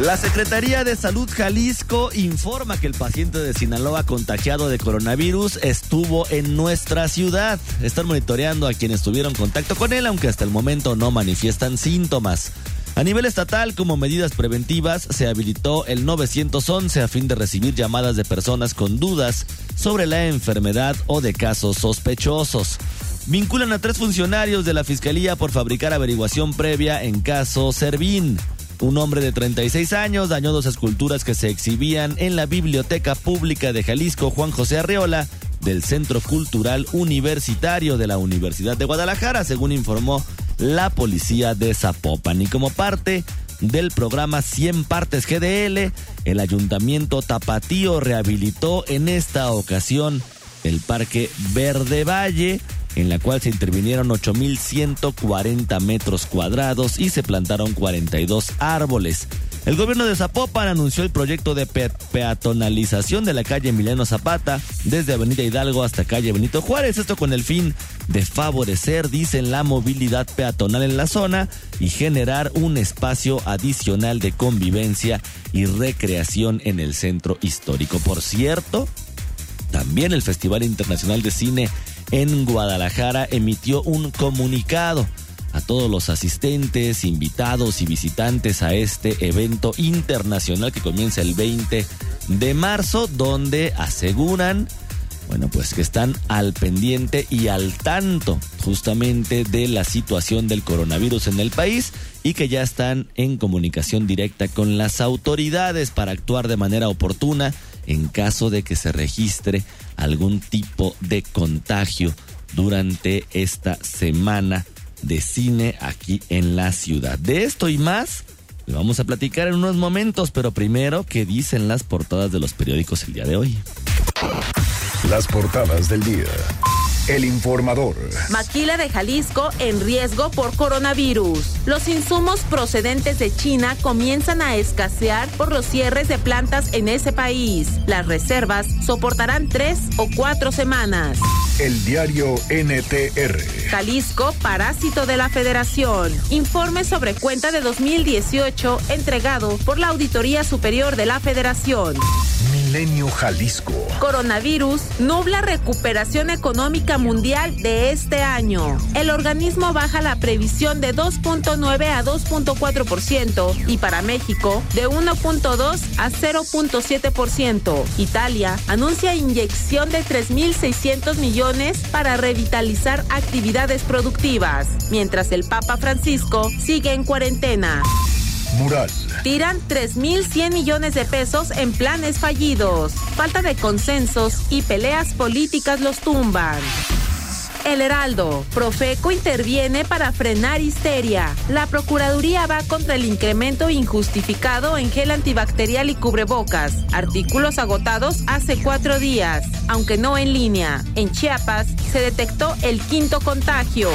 La Secretaría de Salud Jalisco informa que el paciente de Sinaloa contagiado de coronavirus estuvo en nuestra ciudad. Están monitoreando a quienes tuvieron contacto con él, aunque hasta el momento no manifiestan síntomas. A nivel estatal, como medidas preventivas, se habilitó el 911 a fin de recibir llamadas de personas con dudas sobre la enfermedad o de casos sospechosos. Vinculan a tres funcionarios de la Fiscalía por fabricar averiguación previa en caso Servín. Un hombre de 36 años dañó dos esculturas que se exhibían en la Biblioteca Pública de Jalisco Juan José Arreola del Centro Cultural Universitario de la Universidad de Guadalajara, según informó la policía de Zapopan. Y como parte del programa 100 partes GDL, el ayuntamiento tapatío rehabilitó en esta ocasión el Parque Verde Valle en la cual se intervinieron 8.140 metros cuadrados y se plantaron 42 árboles. El gobierno de Zapopan anunció el proyecto de peatonalización de la calle Emiliano Zapata desde Avenida Hidalgo hasta calle Benito Juárez, esto con el fin de favorecer, dicen, la movilidad peatonal en la zona y generar un espacio adicional de convivencia y recreación en el centro histórico. Por cierto, también el Festival Internacional de Cine en Guadalajara emitió un comunicado a todos los asistentes, invitados y visitantes a este evento internacional que comienza el 20 de marzo, donde aseguran, bueno, pues que están al pendiente y al tanto justamente de la situación del coronavirus en el país y que ya están en comunicación directa con las autoridades para actuar de manera oportuna en caso de que se registre algún tipo de contagio durante esta semana de cine aquí en la ciudad. De esto y más le vamos a platicar en unos momentos, pero primero, ¿qué dicen las portadas de los periódicos el día de hoy? Las portadas del día. El informador. Maquila de Jalisco en riesgo por coronavirus. Los insumos procedentes de China comienzan a escasear por los cierres de plantas en ese país. Las reservas soportarán tres o cuatro semanas. El diario NTR. Jalisco, parásito de la federación. Informe sobre cuenta de 2018 entregado por la Auditoría Superior de la Federación. Milenio Jalisco. Coronavirus nubla recuperación económica mundial de este año. El organismo baja la previsión de 2.9 a 2.4% y para México de 1.2 a 0.7%. Italia anuncia inyección de 3.600 millones para revitalizar actividades productivas, mientras el Papa Francisco sigue en cuarentena. Mural. Tiran 3.100 millones de pesos en planes fallidos. Falta de consensos y peleas políticas los tumban. El Heraldo. Profeco interviene para frenar histeria. La Procuraduría va contra el incremento injustificado en gel antibacterial y cubrebocas. Artículos agotados hace cuatro días, aunque no en línea. En Chiapas se detectó el quinto contagio.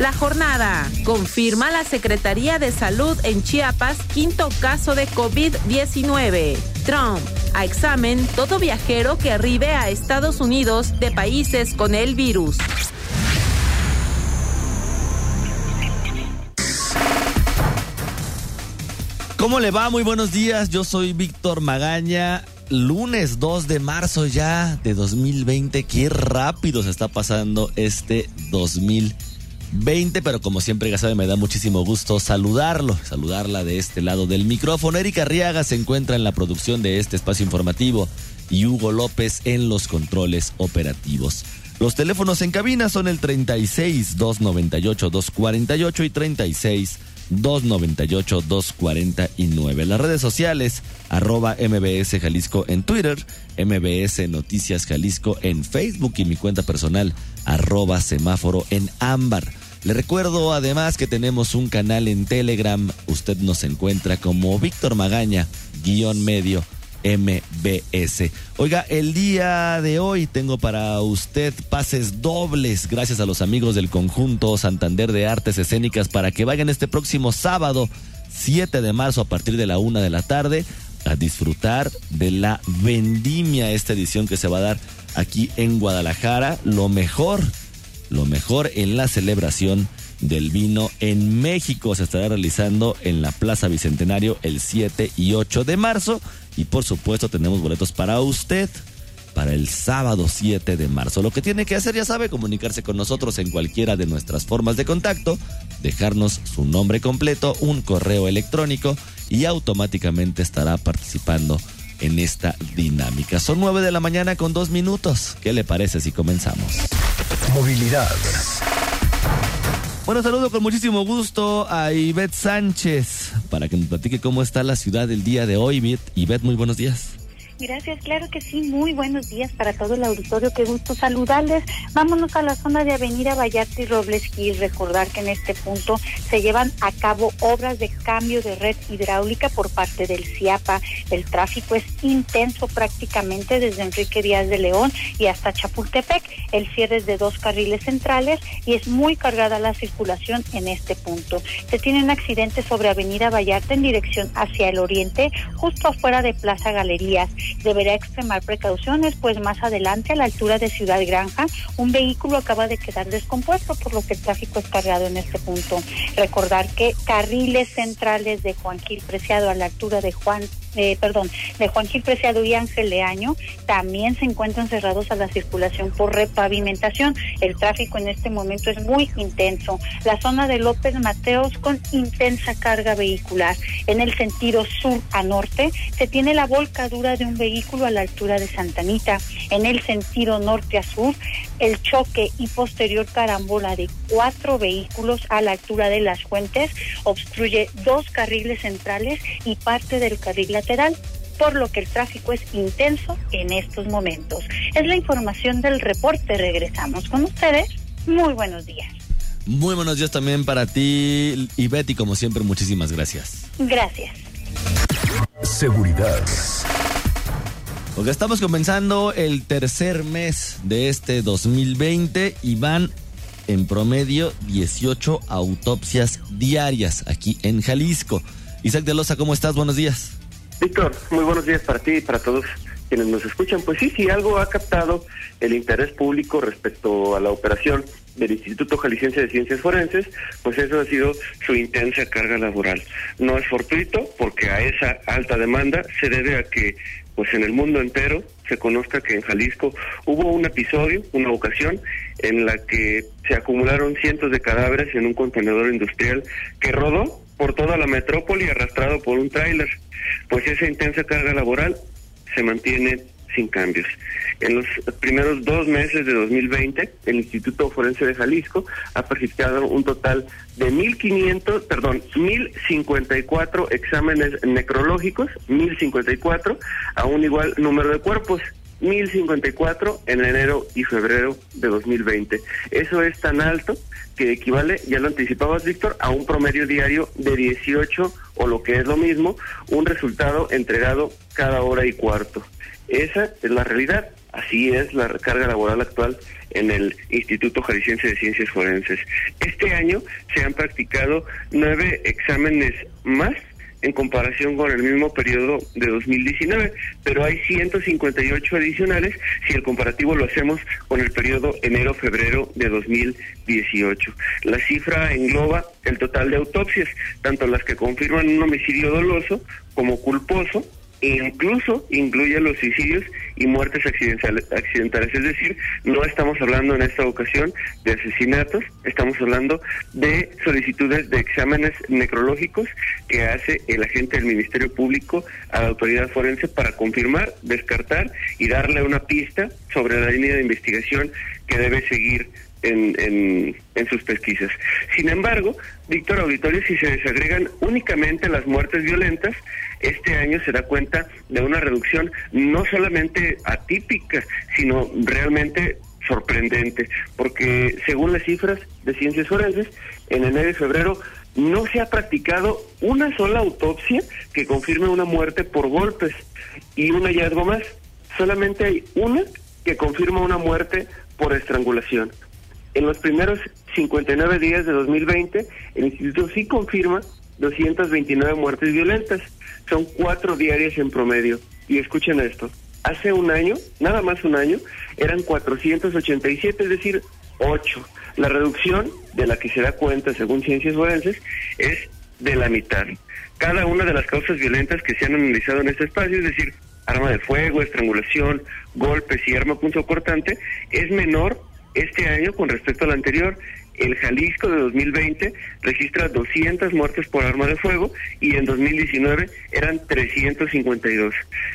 La jornada. Confirma la Secretaría de Salud en Chiapas quinto caso de COVID-19. Trump. A examen todo viajero que arribe a Estados Unidos de países con el virus. ¿Cómo le va? Muy buenos días. Yo soy Víctor Magaña. Lunes 2 de marzo ya de 2020. Qué rápido se está pasando este 2020. 20, pero como siempre ya sabe, me da muchísimo gusto saludarlo, saludarla de este lado del micrófono. Erika Arriaga se encuentra en la producción de este espacio informativo y Hugo López en los controles operativos. Los teléfonos en cabina son el 36 298 248 y 36 298 249. Las redes sociales, arroba MBS Jalisco en Twitter, MBS Noticias Jalisco en Facebook y mi cuenta personal, arroba semáforo en ámbar. Le recuerdo además que tenemos un canal en Telegram. Usted nos encuentra como Víctor Magaña, guion medio MBS. Oiga, el día de hoy tengo para usted pases dobles gracias a los amigos del conjunto Santander de Artes Escénicas para que vayan este próximo sábado 7 de marzo a partir de la una de la tarde a disfrutar de la vendimia, esta edición que se va a dar aquí en Guadalajara. Lo mejor, lo mejor en la celebración del vino en México se estará realizando en la Plaza Bicentenario el 7 y 8 de marzo. Y por supuesto tenemos boletos para usted para el sábado 7 de marzo. Lo que tiene que hacer, ya sabe, comunicarse con nosotros en cualquiera de nuestras formas de contacto, dejarnos su nombre completo, un correo electrónico y automáticamente estará participando en esta dinámica. Son 9 de la mañana con dos minutos. ¿Qué le parece si comenzamos? Movilidad. Bueno, saludo con muchísimo gusto a Ivette Sánchez para que nos platique cómo está la ciudad el día de hoy. Ivette, muy buenos días. Gracias, claro que sí. Muy buenos días para todo el auditorio. Qué gusto saludarles. Vámonos a la zona de Avenida Vallarta y Robles. Recordar que en este punto se llevan a cabo obras de cambio de red hidráulica por parte del CIAPA. El tráfico es intenso prácticamente desde Enrique Díaz de León y hasta Chapultepec. El cierre es de dos carriles centrales y es muy cargada la circulación en este punto. Se tienen accidentes sobre Avenida Vallarta en dirección hacia el oriente, justo afuera de Plaza Galerías deberá extremar precauciones, pues más adelante a la altura de Ciudad Granja, un vehículo acaba de quedar descompuesto, por lo que el tráfico es cargado en este punto. Recordar que carriles centrales de Juan Gil Preciado a la altura de Juan eh, perdón, de Juan Gil Preciado y Ángel Leaño también se encuentran cerrados a la circulación por repavimentación. El tráfico en este momento es muy intenso. La zona de López Mateos con intensa carga vehicular. En el sentido sur a norte se tiene la volcadura de un vehículo a la altura de Santanita. En el sentido norte a sur, el choque y posterior carambola de cuatro vehículos a la altura de las fuentes obstruye dos carriles centrales y parte del carril lateral por lo que el tráfico es intenso en estos momentos. Es la información del reporte. Regresamos con ustedes. Muy buenos días. Muy buenos días también para ti, y Betty, como siempre, muchísimas gracias. Gracias. Seguridad. Porque estamos comenzando el tercer mes de este 2020 y van en promedio 18 autopsias diarias aquí en Jalisco. Isaac de Loza, ¿cómo estás? Buenos días. Víctor, muy buenos días para ti y para todos quienes nos escuchan. Pues sí, sí, algo ha captado el interés público respecto a la operación del Instituto Jalisciense de Ciencias Forenses, pues eso ha sido su intensa carga laboral. No es fortuito porque a esa alta demanda se debe a que pues en el mundo entero se conozca que en Jalisco hubo un episodio, una ocasión en la que se acumularon cientos de cadáveres en un contenedor industrial que rodó por toda la metrópoli arrastrado por un tráiler. Pues esa intensa carga laboral se mantiene sin cambios. En los primeros dos meses de 2020, el Instituto Forense de Jalisco ha registrado un total de 1.500, perdón, 1.054 exámenes necrológicos, 1.054, a un igual número de cuerpos. 1054 en enero y febrero de 2020. Eso es tan alto que equivale, ya lo anticipabas Víctor, a un promedio diario de 18 o lo que es lo mismo, un resultado entregado cada hora y cuarto. Esa es la realidad. Así es la carga laboral actual en el Instituto Jalisciense de Ciencias Forenses. Este año se han practicado nueve exámenes más en comparación con el mismo periodo de 2019, pero hay 158 adicionales si el comparativo lo hacemos con el periodo enero-febrero de 2018. La cifra engloba el total de autopsias, tanto las que confirman un homicidio doloso como culposo, incluso incluye los suicidios y muertes accidentales, Es decir, no estamos hablando en esta ocasión de asesinatos, estamos hablando de solicitudes de exámenes necrológicos que hace el agente del Ministerio Público a la autoridad forense para confirmar, descartar y darle una pista sobre la línea de investigación que debe seguir en, en, sus pesquisas. Sin embargo, Víctor Auditorio, si se desagregan únicamente las muertes violentas, este año se da cuenta de una reducción no solamente atípica, sino realmente sorprendente, porque según las cifras de ciencias forenses, en enero y febrero no se ha practicado una sola autopsia que confirme una muerte por golpes y un hallazgo más. Solamente hay una que confirma una muerte por estrangulación. En los primeros 59 días de 2020, el instituto sí confirma 229 muertes violentas. Son cuatro diarias en promedio. Y escuchen esto, hace un año, nada más un año, eran 487, es decir, 8. La reducción de la que se da cuenta, según ciencias forenses, es de la mitad. Cada una de las causas violentas que se han analizado en este espacio, es decir, arma de fuego, estrangulación, golpes y arma punto cortante, es menor este año con respecto al anterior. El Jalisco de 2020 registra 200 muertes por arma de fuego y en 2019 eran 352.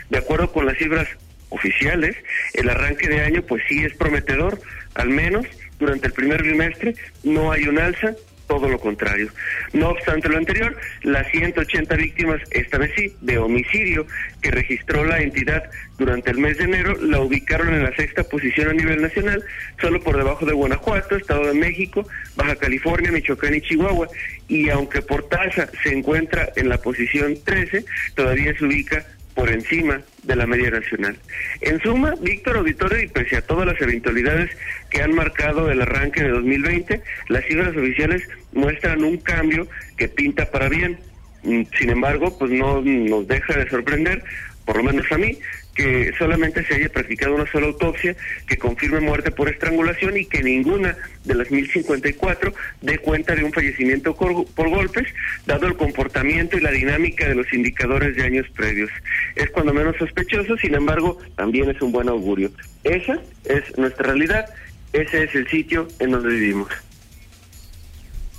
De acuerdo con las cifras oficiales, el arranque de año pues sí es prometedor, al menos durante el primer trimestre no hay un alza todo lo contrario. No obstante lo anterior, las 180 víctimas, esta vez sí, de homicidio que registró la entidad durante el mes de enero, la ubicaron en la sexta posición a nivel nacional, solo por debajo de Guanajuato, Estado de México, Baja California, Michoacán y Chihuahua. Y aunque por tasa se encuentra en la posición 13, todavía se ubica por encima de la media nacional. En suma, Víctor Auditorio, y pese a todas las eventualidades que han marcado el arranque de 2020, las cifras oficiales muestran un cambio que pinta para bien. Mm, sin embargo, pues no nos deja de sorprender, por lo menos a mí, que solamente se haya practicado una sola autopsia que confirme muerte por estrangulación y que ninguna de las 1054 dé cuenta de un fallecimiento por, golpes, dado el comportamiento y la dinámica de los indicadores de años previos. Es cuando menos sospechoso, sin embargo, también es un buen augurio. Esa es nuestra realidad, ese es el sitio en donde vivimos.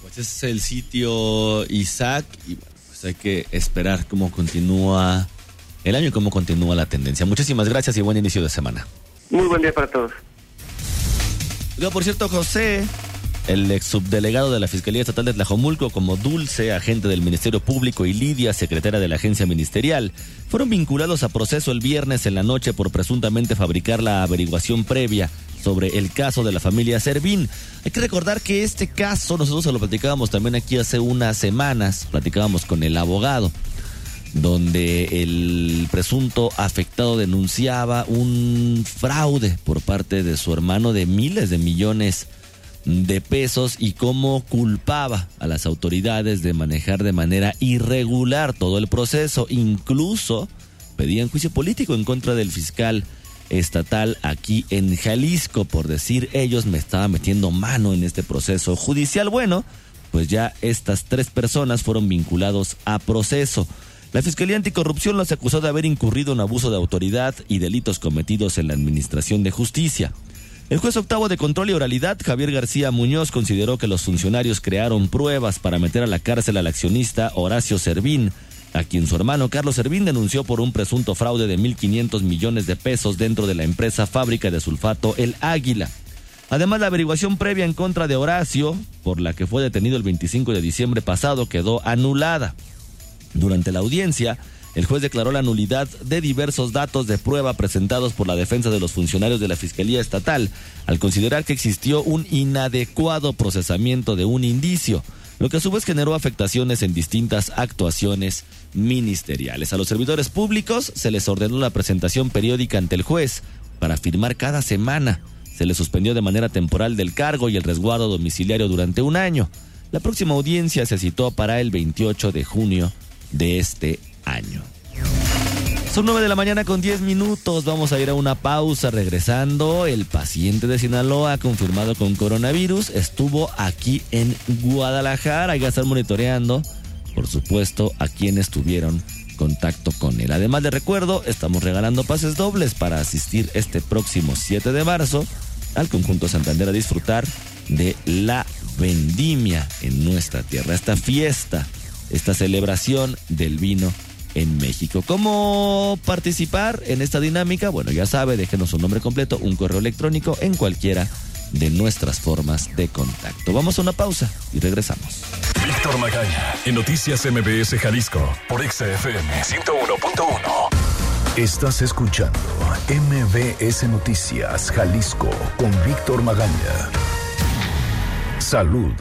Pues ese es el sitio Isaac y pues hay que esperar cómo continúa el año y cómo continúa la tendencia. Muchísimas gracias y buen inicio de semana. Muy buen día para todos. por cierto, José, el ex subdelegado de la Fiscalía Estatal de Tlajomulco, como Dulce, agente del Ministerio Público, y Lidia, secretaria de la agencia ministerial, fueron vinculados a proceso el viernes en la noche por presuntamente fabricar la averiguación previa sobre el caso de la familia Servín. Hay que recordar que este caso nosotros se lo platicábamos también aquí hace unas semanas, platicábamos con el abogado donde el presunto afectado denunciaba un fraude por parte de su hermano de miles de millones de pesos y cómo culpaba a las autoridades de manejar de manera irregular todo el proceso, incluso pedían juicio político en contra del fiscal estatal aquí en Jalisco por decir ellos me estaba metiendo mano en este proceso judicial. Bueno, pues ya estas tres personas fueron vinculados a proceso. La Fiscalía Anticorrupción los acusó de haber incurrido en abuso de autoridad y delitos cometidos en la Administración de Justicia. El juez octavo de control y oralidad, Javier García Muñoz, consideró que los funcionarios crearon pruebas para meter a la cárcel al accionista Horacio Servín, a quien su hermano Carlos Servín denunció por un presunto fraude de 1.500 millones de pesos dentro de la empresa fábrica de sulfato El Águila. Además, la averiguación previa en contra de Horacio, por la que fue detenido el 25 de diciembre pasado, quedó anulada. Durante la audiencia, el juez declaró la nulidad de diversos datos de prueba presentados por la defensa de los funcionarios de la Fiscalía Estatal, al considerar que existió un inadecuado procesamiento de un indicio, lo que a su vez generó afectaciones en distintas actuaciones ministeriales. A los servidores públicos se les ordenó la presentación periódica ante el juez para firmar cada semana. Se les suspendió de manera temporal del cargo y el resguardo domiciliario durante un año. La próxima audiencia se citó para el 28 de junio de este año. Son 9 de la mañana con 10 minutos. Vamos a ir a una pausa. Regresando, el paciente de Sinaloa confirmado con coronavirus estuvo aquí en Guadalajara. Hay que estar monitoreando, por supuesto, a quienes tuvieron contacto con él. Además de recuerdo, estamos regalando pases dobles para asistir este próximo 7 de marzo al conjunto Santander a disfrutar de la vendimia en nuestra tierra. Esta fiesta esta celebración del vino en México. ¿Cómo participar en esta dinámica? Bueno, ya sabe, déjenos un nombre completo, un correo electrónico en cualquiera de nuestras formas de contacto. Vamos a una pausa y regresamos. Víctor Magaña, en Noticias MBS Jalisco, por XFM 101.1. Estás escuchando MBS Noticias Jalisco con Víctor Magaña. Salud.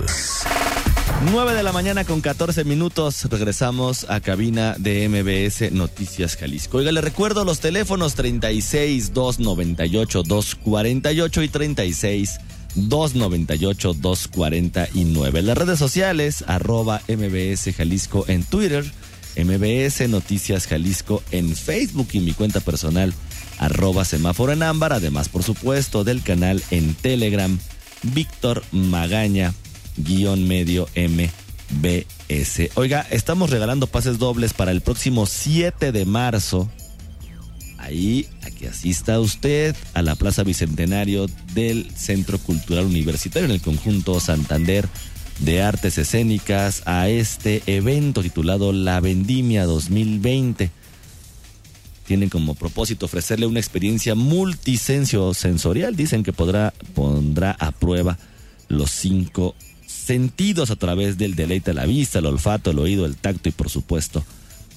9 de la mañana con 14 minutos. Regresamos a cabina de MBS Noticias Jalisco. Oiga, le recuerdo los teléfonos 36 298 248 y 36 298 249. Las redes sociales, arroba MBS Jalisco en Twitter MBS Noticias Jalisco en Facebook y mi cuenta personal arroba semáforo en ámbar, además por supuesto del canal en Telegram Víctor Magaña guion medio MBS. Oiga, estamos regalando pases dobles para el próximo 7 de marzo. Ahí, a que asista usted a la Plaza Bicentenario del Centro Cultural Universitario en el conjunto Santander de Artes Escénicas a este evento titulado La Vendimia 2020. Tienen como propósito ofrecerle una experiencia multisensorial. Dicen que podrá, pondrá a prueba los cinco sentidos a través del deleite a la vista, el olfato, el oído, el tacto y por supuesto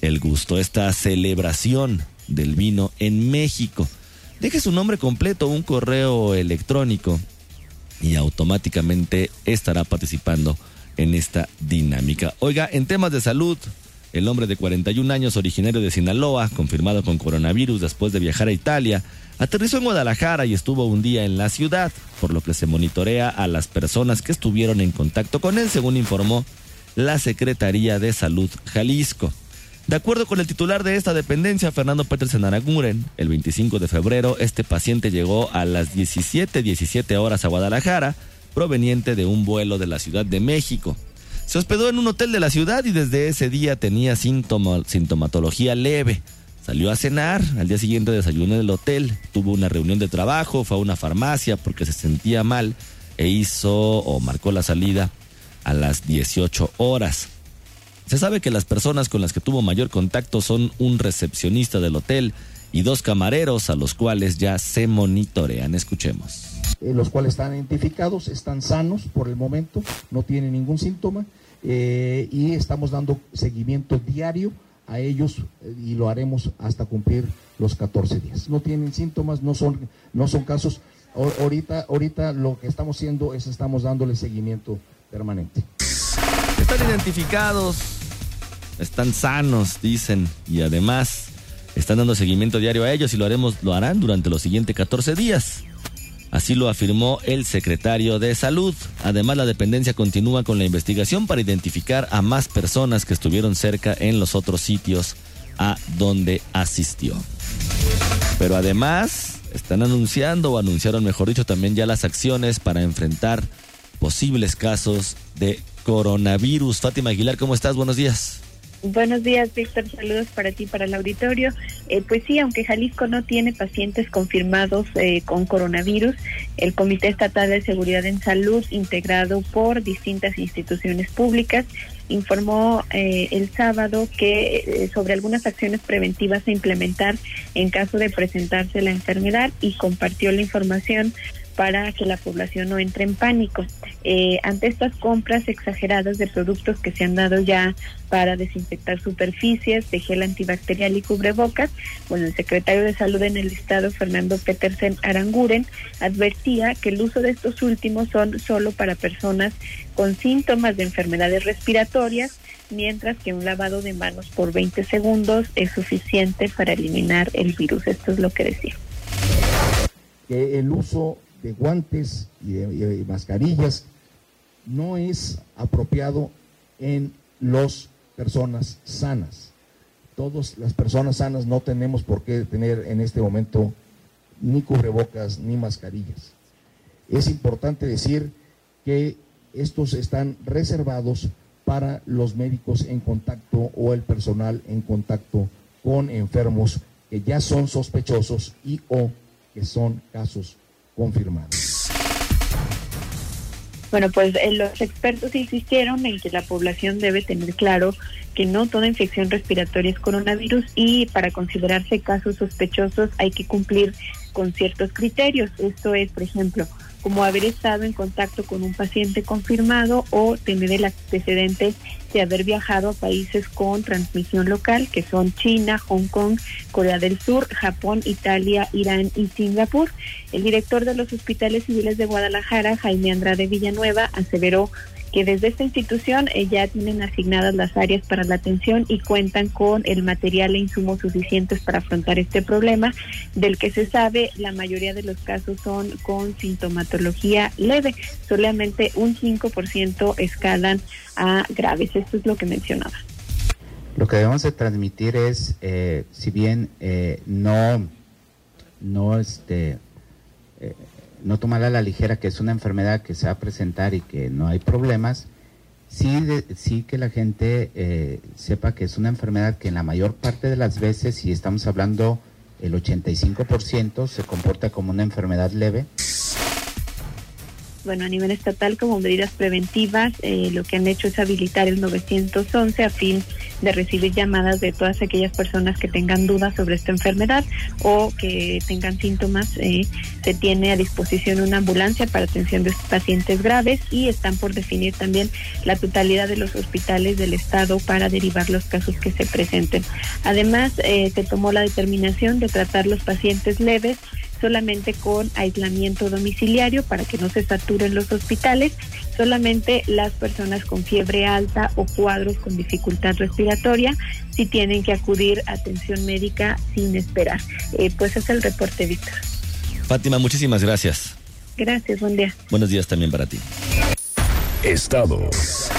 el gusto. Esta celebración del vino en México. Deje su nombre completo, un correo electrónico y automáticamente estará participando en esta dinámica. Oiga, en temas de salud, el hombre de 41 años, originario de Sinaloa, confirmado con coronavirus después de viajar a Italia, aterrizó en Guadalajara y estuvo un día en la ciudad, por lo que se monitorea a las personas que estuvieron en contacto con él, según informó la Secretaría de Salud Jalisco. De acuerdo con el titular de esta dependencia, Fernando Petersen Araguren, el 25 de febrero este paciente llegó a las 17:17 17 horas a Guadalajara, proveniente de un vuelo de la Ciudad de México. Se hospedó en un hotel de la ciudad y desde ese día tenía sintomatología leve. Salió a cenar, al día siguiente desayunó en el hotel, tuvo una reunión de trabajo, fue a una farmacia porque se sentía mal e hizo o marcó la salida a las 18 horas. Se sabe que las personas con las que tuvo mayor contacto son un recepcionista del hotel y dos camareros a los cuales ya se monitorean. Escuchemos. Eh, los cuales están identificados, están sanos por el momento, no tienen ningún síntoma eh, y estamos dando seguimiento diario a ellos eh, y lo haremos hasta cumplir los 14 días. No tienen síntomas, no son, no son casos. ahorita, ahorita lo que estamos haciendo es estamos dándole seguimiento permanente. Están identificados están sanos, dicen, y además están dando seguimiento diario a ellos y lo haremos, lo harán durante los siguientes 14 días. Así lo afirmó el secretario de Salud. Además, la dependencia continúa con la investigación para identificar a más personas que estuvieron cerca en los otros sitios a donde asistió. Pero además, están anunciando, o anunciaron, mejor dicho, también ya las acciones para enfrentar posibles casos de coronavirus. Fátima Aguilar, ¿cómo estás? Buenos días. Buenos días, Víctor. Saludos para ti, para el auditorio. Eh, pues sí, aunque Jalisco no tiene pacientes confirmados eh, con coronavirus, el Comité Estatal de Seguridad en Salud, integrado por distintas instituciones públicas, informó eh, el sábado que sobre algunas acciones preventivas a implementar en caso de presentarse la enfermedad y compartió la información para que la población no entre en pánico. Eh, ante estas compras exageradas de productos que se han dado ya para desinfectar superficies de gel antibacterial y cubrebocas, bueno, el secretario de Salud en el estado, Fernando Petersen Aranguren, advertía que el uso de estos últimos son solo para personas con síntomas de enfermedades respiratorias, mientras que un lavado de manos por 20 segundos es suficiente para eliminar el virus. Esto es lo que decía. Que el uso de guantes y de, mascarillas no es apropiado en las personas sanas. Todas las personas sanas no tenemos por qué tener en este momento ni cubrebocas ni mascarillas. Es importante decir que estos están reservados para los médicos en contacto o el personal en contacto con enfermos que ya son sospechosos y o que son casos Bueno, pues eh, los expertos insistieron en que la población debe tener claro que no toda infección respiratoria es coronavirus y para considerarse casos sospechosos hay que cumplir con ciertos criterios. Esto es, por ejemplo, como haber estado en contacto con un paciente confirmado o tener el antecedente de haber viajado a países con transmisión local, que son China, Hong Kong, Corea del Sur, Japón, Italia, Irán y Singapur. El director de los hospitales civiles de Guadalajara, Jaime Andrade Villanueva, aseveró que desde esta institución eh, ya tienen asignadas las áreas para la atención y cuentan con el material e insumos suficientes para afrontar este problema, del que se sabe la mayoría de los casos son con sintomatología leve, solamente un 5% escalan a graves. Esto es lo que mencionaba. Lo que debemos de transmitir es, eh, si bien eh, no, no este, no tomarla a la ligera que es una enfermedad que se va a presentar y que no hay problemas, sí, sí que la gente eh, sepa que es una enfermedad que en la mayor parte de las veces, si estamos hablando el 85%, se comporta como una enfermedad leve bueno, a nivel estatal como medidas preventivas, eh, lo que han hecho es habilitar el 911 a fin de recibir llamadas de todas aquellas personas que tengan dudas sobre esta enfermedad o que tengan síntomas. Eh, se tiene a disposición una ambulancia para atención de pacientes graves y están por definir también la totalidad de los hospitales del estado para derivar los casos que se presenten. Además, eh, se tomó la determinación de tratar los pacientes leves solamente con aislamiento domiciliario para que no se saturen los hospitales, solamente las personas con fiebre alta o cuadros con dificultad respiratoria si tienen que acudir a atención médica sin esperar. Eh, pues es el reporte, Víctor. Fátima, muchísimas gracias. Gracias, buen día. Buenos días también para ti. Estados.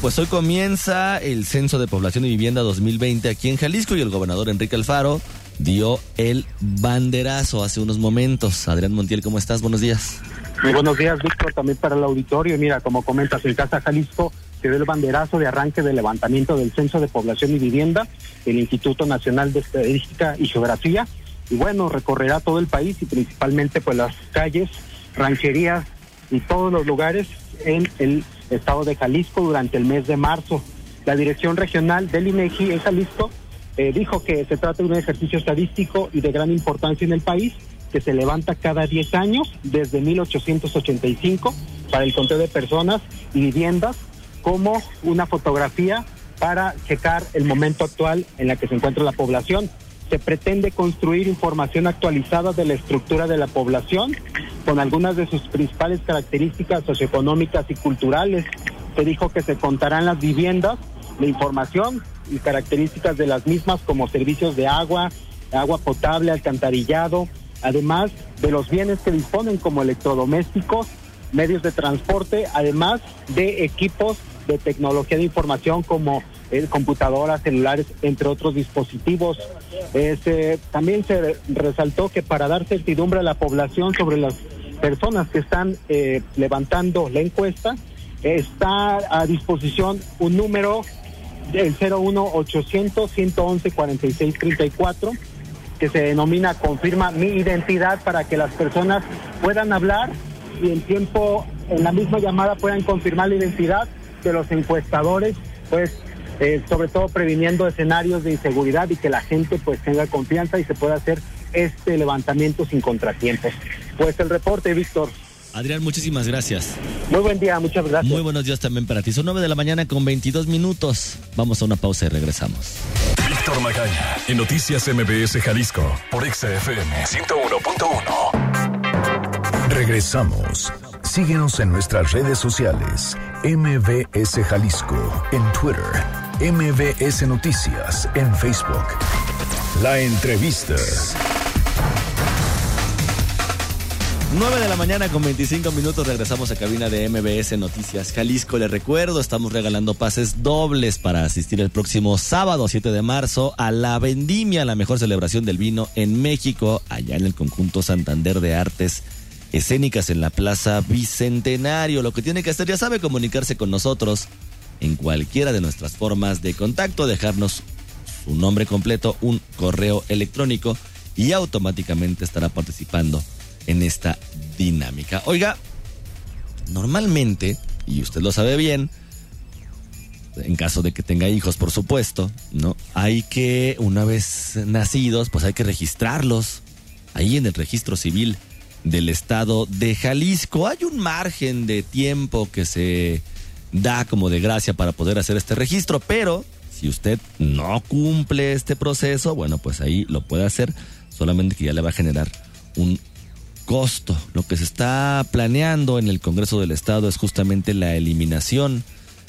pues hoy comienza el Censo de Población y Vivienda 2020 aquí en Jalisco y el gobernador Enrique Alfaro dio el banderazo hace unos momentos. Adrián Montiel, ¿cómo estás? Buenos días. Muy buenos días, Víctor, también para el auditorio. Mira, como comentas, en Casa Jalisco se dio el banderazo de arranque del levantamiento del Censo de Población y Vivienda del Instituto Nacional de Estadística y Geografía. Y bueno, recorrerá todo el país y principalmente pues las calles, rancherías y todos los lugares en el estado de Jalisco durante el mes de marzo. La Dirección Regional del INEGI en Jalisco eh, dijo que se trata de un ejercicio estadístico y de gran importancia en el país que se levanta cada 10 años desde 1885 para el conteo de personas y viviendas como una fotografía para checar el momento actual en la que se encuentra la población. Se pretende construir información actualizada de la estructura de la población con algunas de sus principales características socioeconómicas y culturales. Se dijo que se contarán las viviendas, la información y características de las mismas como servicios de agua, agua potable, alcantarillado, además de los bienes que disponen como electrodomésticos, medios de transporte, además de equipos de tecnología de información como eh, computadoras, celulares, entre otros dispositivos. Este, también se resaltó que para dar certidumbre a la población sobre las personas que están eh, levantando la encuesta, está a disposición un número el 01800 111 46 34 que se denomina confirma mi identidad para que las personas puedan hablar y en tiempo en la misma llamada puedan confirmar la identidad de los encuestadores pues eh, sobre todo previniendo escenarios de inseguridad y que la gente pues tenga confianza y se pueda hacer este levantamiento sin contratiempos. Pues el reporte, Víctor. Adrián, muchísimas gracias. Muy buen día, muchas gracias. Muy buenos días también para ti. Son 9 de la mañana con 22 minutos. Vamos a una pausa y regresamos. Víctor Magaña, en Noticias MBS Jalisco, por XFM 101.1. Regresamos. Síguenos en nuestras redes sociales. MBS Jalisco, en Twitter. MBS Noticias, en Facebook. La entrevista. 9 de la mañana con 25 minutos regresamos a cabina de MBS Noticias Jalisco. Les recuerdo, estamos regalando pases dobles para asistir el próximo sábado 7 de marzo a la Vendimia, la mejor celebración del vino en México, allá en el conjunto Santander de Artes Escénicas en la Plaza Bicentenario. Lo que tiene que hacer, ya sabe, comunicarse con nosotros en cualquiera de nuestras formas de contacto, dejarnos su nombre completo, un correo electrónico y automáticamente estará participando en esta dinámica. Oiga, normalmente, y usted lo sabe bien, en caso de que tenga hijos, por supuesto, ¿no? Hay que, una vez nacidos, pues hay que registrarlos ahí en el registro civil del estado de Jalisco. Hay un margen de tiempo que se da como de gracia para poder hacer este registro, pero si usted no cumple este proceso, bueno, pues ahí lo puede hacer, solamente que ya le va a generar un costo. Lo que se está planeando en el Congreso del Estado es justamente la eliminación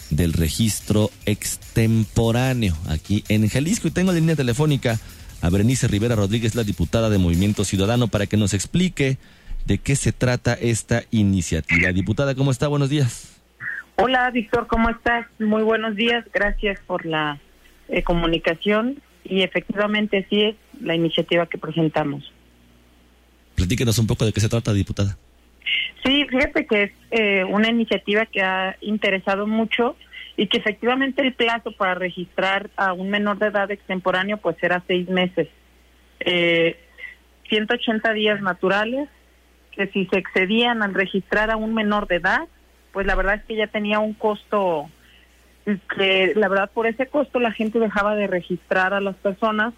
del registro extemporáneo aquí en Jalisco. Y tengo la línea telefónica a Berenice Rivera Rodríguez, la diputada de Movimiento Ciudadano, para que nos explique de qué se trata esta iniciativa. Diputada, ¿cómo está? Buenos días. Hola, Víctor, ¿cómo estás? Muy buenos días. Gracias por la eh, comunicación. Y efectivamente, sí es la iniciativa que presentamos. Platíquenos un poco de qué se trata, diputada. Sí, fíjate que es eh, una iniciativa que ha interesado mucho y que efectivamente el plazo para registrar a un menor de edad extemporáneo pues era seis meses. Eh, 180 días naturales que si se excedían al registrar a un menor de edad, pues la verdad es que ya tenía un costo que la verdad por ese costo la gente dejaba de registrar a las personas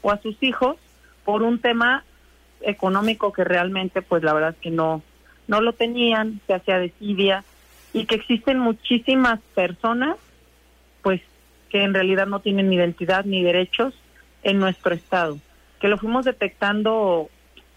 o a sus hijos por un tema económico que realmente pues la verdad es que no no lo tenían, se hacía desidia y que existen muchísimas personas pues que en realidad no tienen identidad ni derechos en nuestro estado, que lo fuimos detectando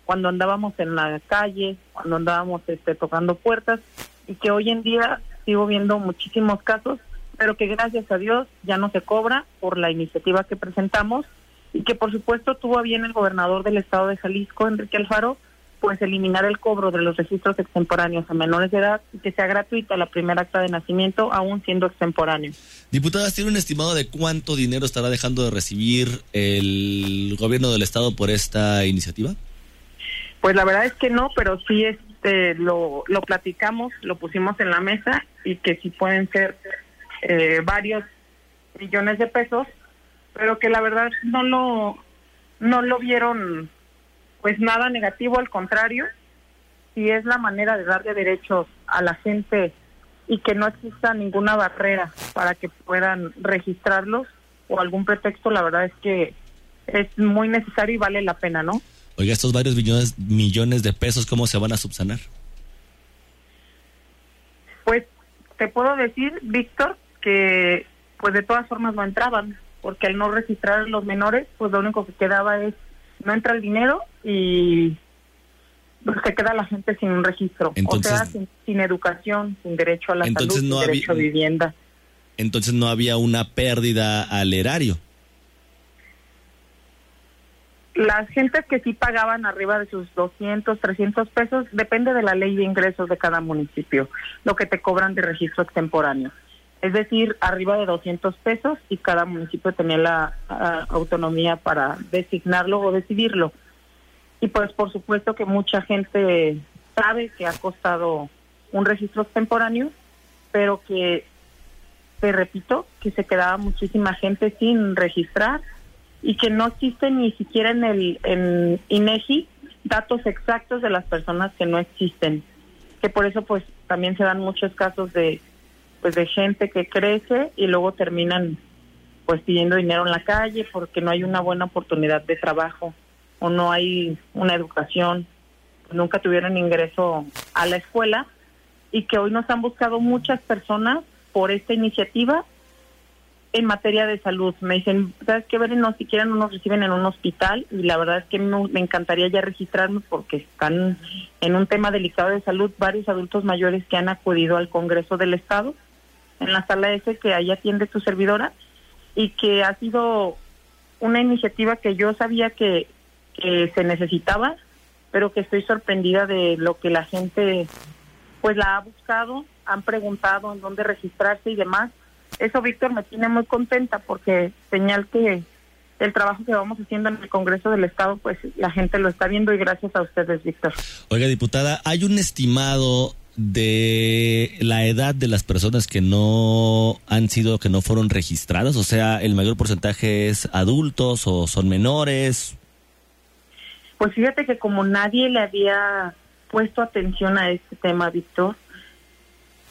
cuando andábamos en la calle, cuando andábamos este, tocando puertas y que hoy en día sigo viendo muchísimos casos, pero que gracias a Dios ya no se cobra por la iniciativa que presentamos y que por supuesto tuvo a bien el gobernador del estado de Jalisco, Enrique Alfaro, pues eliminar el cobro de los registros extemporáneos a menores de edad y que sea gratuita la primera acta de nacimiento aún siendo extemporáneo. Diputadas, ¿tiene un estimado de cuánto dinero estará dejando de recibir el gobierno del estado por esta iniciativa? Pues la verdad es que no, pero sí este lo, lo platicamos, lo pusimos en la mesa y que sí pueden ser eh, varios millones de pesos, pero que la verdad no lo no lo vieron pues nada negativo, al contrario, si es la manera de darle derechos a la gente y que no exista ninguna barrera para que puedan registrarlos o algún pretexto, la verdad es que es muy necesario y vale la pena, ¿no? Oiga, estos varios millones, millones de pesos, ¿cómo se van a subsanar? Pues te puedo decir, Víctor, que pues de todas formas no entraban, porque al no registrar a los menores, pues lo único que quedaba es no entra el dinero y pues, se queda la gente sin un registro. o sea, sin, educación, sin derecho a la salud, sin derecho a vivienda. Entonces no había una pérdida al erario. Las gentes que sí pagaban arriba de sus 200, 300 pesos, depende de la ley de ingresos de cada municipio, lo que te cobran de registro extemporáneo es decir, arriba de 200 pesos y cada municipio tenía la autonomía para designarlo o decidirlo. Y pues por supuesto que mucha gente sabe que ha costado un registro temporáneo, pero que, te repito, que se quedaba muchísima gente sin registrar y que no existen ni siquiera en el en INEGI datos exactos de las personas que no existen. Que por eso pues también se dan muchos casos de pues de gente que crece y luego terminan pues pidiendo dinero en la calle porque no hay una buena oportunidad de trabajo o no hay una educación, nunca tuvieron ingreso a la escuela y que hoy nos han buscado muchas personas por esta iniciativa en materia de salud. Me dicen, ¿sabes qué, ver No siquiera no nos reciben en un hospital y la verdad es que me encantaría ya registrarme porque están en un tema delicado de salud varios adultos mayores que han acudido al Congreso del Estado en la sala S que ahí atiende tu servidora y que ha sido una iniciativa que yo sabía que se necesitaba, pero que estoy sorprendida de lo que la gente pues la ha buscado, han preguntado en dónde registrarse y demás. Eso, Víctor, me tiene muy contenta porque señal que el trabajo que vamos haciendo en el Congreso del Estado, pues la gente lo está viendo y gracias a ustedes, Víctor. Oiga, diputada, ¿hay un estimado de la edad de las personas que no han sido, que no fueron registradas? O sea, ¿el mayor porcentaje es adultos o son menores? Pues fíjate que como nadie le había puesto atención a este tema, Víctor,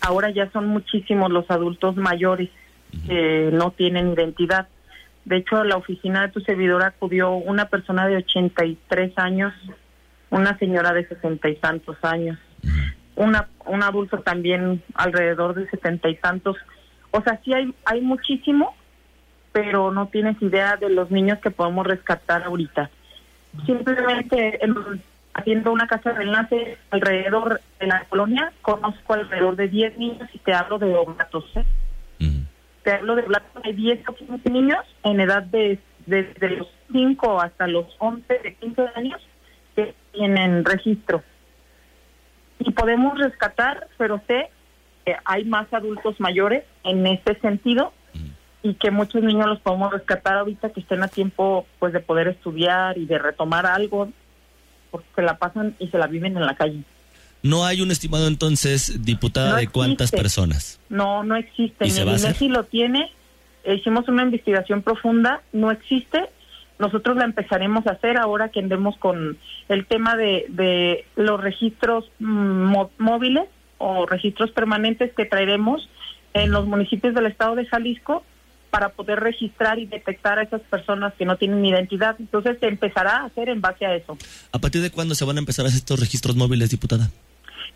ahora ya son muchísimos los adultos mayores que no tienen identidad. De hecho, a la oficina de tu servidor acudió una persona de 83 años una señora de sesenta y tantos años, una, un adulto también alrededor de setenta y tantos. O sea, sí hay, hay muchísimo, pero no tienes idea de los niños que podemos rescatar ahorita. Simplemente haciendo una casa de enlace alrededor de la colonia, conozco alrededor de 10 niños y te hablo de oblatos. ¿eh? Te hablo de oblatos, hay 10 o 15 niños en edad de desde los 5 hasta los 11, de 15 años que tienen registro. Y podemos rescatar, pero sé que hay más adultos mayores en este sentido y que muchos niños los podemos rescatar ahorita que estén a tiempo pues de poder estudiar y de retomar algo porque se la pasan y se la viven en la calle. No hay un estimado entonces, diputada, de cuántas personas. No, no existe. Ni el INEGI lo tiene. Hicimos una investigación profunda, no existe. Nosotros la empezaremos a hacer ahora que andemos con el tema de, de los registros mm, móviles o registros permanentes que traeremos en los municipios del estado de Jalisco para poder registrar y detectar a esas personas que no tienen identidad. Entonces se empezará a hacer en base a eso. ¿A partir de cuándo se van a empezar a hacer estos registros móviles, diputada?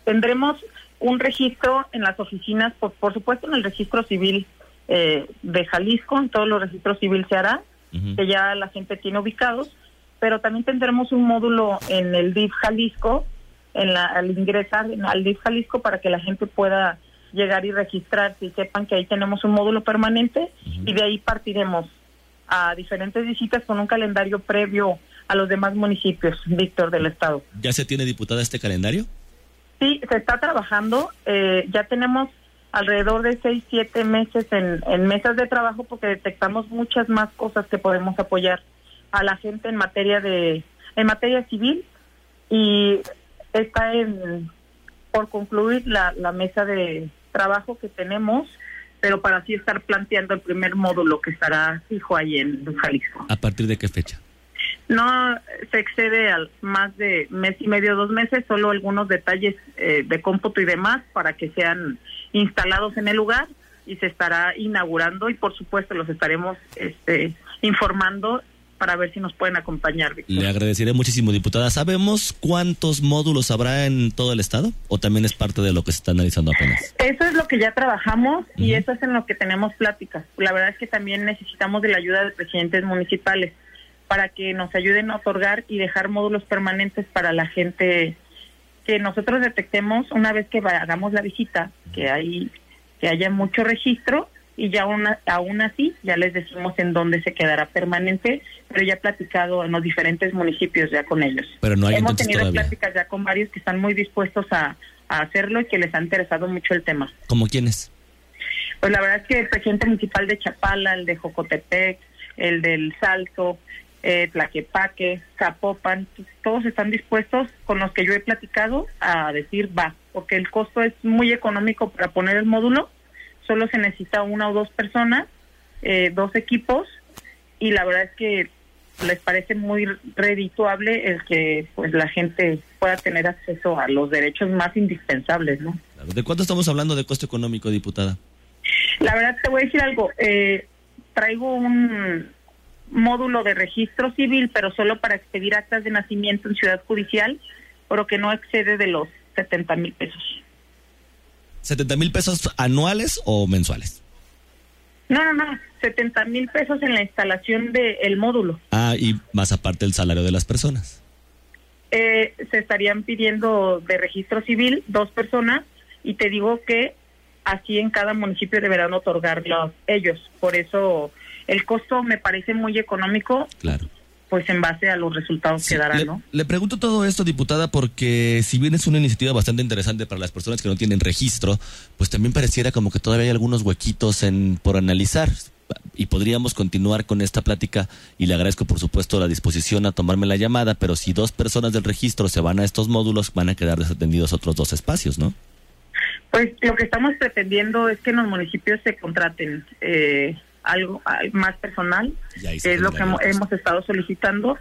Tendremos un registro en las oficinas, por, por supuesto en el registro civil eh, de Jalisco, en todos los registros civiles se hará, que ya la gente tiene ubicados, pero también tendremos un módulo en el DIF Jalisco, en la, al ingresar al DIF Jalisco para que la gente pueda llegar y registrarse y sepan que ahí tenemos un módulo permanente y de ahí partiremos a diferentes visitas con un calendario previo a los demás municipios, Víctor, del Estado. ¿Ya se tiene diputada este calendario? Sí, se está trabajando. Eh, ya tenemos alrededor de seis, siete meses en, en mesas de trabajo porque detectamos muchas más cosas que podemos apoyar a la gente en materia de en materia civil y está en por concluir la, la mesa de trabajo que tenemos, pero para así estar planteando el primer módulo que estará fijo ahí en Jalisco. ¿A partir de qué fecha? No se excede al más de mes y medio, dos meses, solo algunos detalles eh, de cómputo y demás para que sean instalados en el lugar y se estará inaugurando y por supuesto los estaremos este, informando para ver si nos pueden acompañar. Le agradeceré muchísimo, diputada. ¿Sabemos cuántos módulos habrá en todo el estado o también es parte de lo que se está analizando apenas? Eso es lo que ya trabajamos y eso es en lo que tenemos pláticas. La verdad es que también necesitamos de la ayuda de presidentes municipales para que nos ayuden a otorgar y dejar módulos permanentes para la gente que nosotros detectemos una vez que hagamos la visita, que hay que haya mucho registro y ya una, aún así ya les decimos en dónde se quedará permanente, pero ya he platicado en los diferentes municipios ya con ellos. Pero no hay Hemos tenido pláticas ya con varios que están muy dispuestos a, hacerlo y que les ha interesado mucho el tema. ¿Como quiénes? Pues la verdad es que el presidente municipal de Chapala, el de Jocotepec, el del Salto, eh, Tlaquepaque, Zapopan, todos están dispuestos con los que yo he platicado a decir va, porque el costo es muy económico para poner el módulo solo se necesita una o dos personas, eh, dos equipos, y la verdad es que les parece muy redituable el que pues la gente pueda tener acceso a los derechos más indispensables, ¿no? ¿De cuánto estamos hablando de costo económico, diputada? La verdad te voy a decir algo. Eh, traigo un módulo de registro civil, pero solo para expedir actas de nacimiento en Ciudad Judicial, pero que no excede de los 70 mil pesos. ¿70 mil pesos anuales o mensuales? No, no, no, 70 mil pesos en la instalación del módulo. Ah, y más aparte el salario de las personas. Eh, se estarían pidiendo de registro civil dos personas y te digo que así en cada municipio deberán otorgarlos ellos. Por eso el costo me parece muy económico. Claro pues en base a los resultados que darán, ¿no? Le pregunto todo esto, diputada, porque si bien es una iniciativa bastante interesante para las personas que no tienen registro, pues también pareciera como que todavía hay algunos huequitos en por analizar y podríamos continuar con esta plática y le agradezco por supuesto la disposición a tomarme la llamada, pero si dos personas del registro se van a estos módulos, van a quedar desatendidos otros dos espacios, ¿no? Pues lo que estamos pretendiendo es que en los municipios se contraten eh, algo más personal, que es lo que hemos, estado solicitando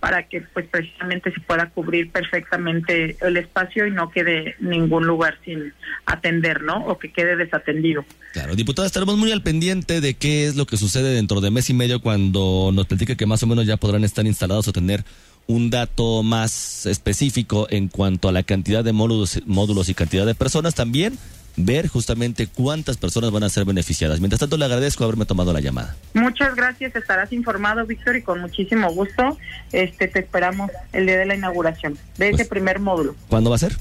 para que pues precisamente se pueda cubrir perfectamente el espacio y no quede ningún lugar sin atender, ¿no? O que quede desatendido. Claro, diputada, estaremos muy al pendiente de qué es lo que sucede dentro de mes y medio cuando nos platique que más o menos ya podrán estar instalados o tener un dato más específico en cuanto a la cantidad de módulos, módulos y cantidad de personas, también ver justamente cuántas personas van a ser beneficiadas. Mientras tanto, le agradezco haberme tomado la llamada. Muchas gracias, estarás informado, Víctor, y con muchísimo gusto este, te esperamos el día de la inauguración de ese primer módulo. ¿Cuándo va a ser?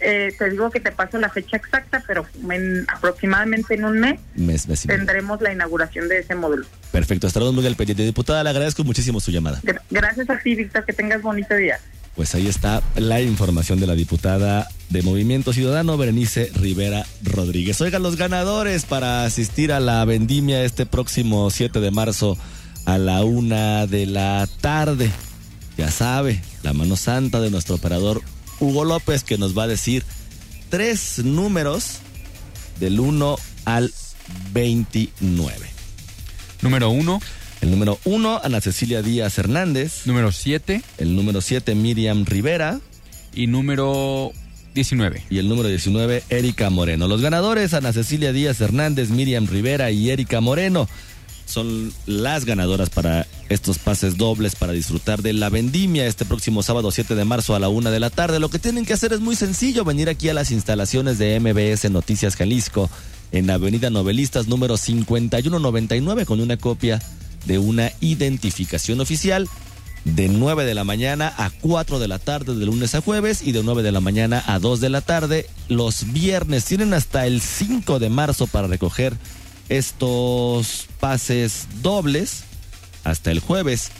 Eh, te digo que te paso la fecha exacta, pero en, aproximadamente en un mes, Mes, tendremos la inauguración de ese módulo. Perfecto, estaremos muy al pendiente. Diputada, le agradezco muchísimo su llamada. Gra- Gracias a ti, Víctor, que tengas bonito día. Pues ahí está la información de la diputada de Movimiento Ciudadano, Berenice Rivera Rodríguez. Oigan, los ganadores para asistir a la vendimia este próximo 7 de marzo a la una de la tarde. Ya sabe, la mano santa de nuestro operador Hugo López que nos va a decir tres números del 1 al 29. Número 1. El número 1, Ana Cecilia Díaz Hernández. Número 7. El número 7, Miriam Rivera. Y número 19. Y el número 19, Erika Moreno. Los ganadores, Ana Cecilia Díaz Hernández, Miriam Rivera y Erika Moreno. Son las ganadoras para estos pases dobles para disfrutar de la vendimia este próximo sábado 7 de marzo a la una de la tarde. Lo que tienen que hacer es muy sencillo, venir aquí a las instalaciones de MBS Noticias Jalisco en Avenida Novelistas número 5199 con una copia de una identificación oficial de 9 de la mañana a 4 de la tarde de lunes a jueves y de 9 de la mañana a 2 de la tarde los viernes. Tienen hasta el 5 de marzo para recoger estos pases dobles hasta el jueves.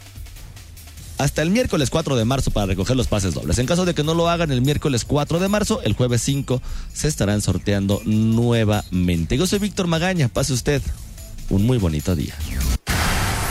Hasta el miércoles 4 de marzo para recoger los pases dobles. En caso de que no lo hagan el miércoles 4 de marzo, el jueves 5 se estarán sorteando nuevamente. Yo soy Víctor Magaña, pase usted un muy bonito día.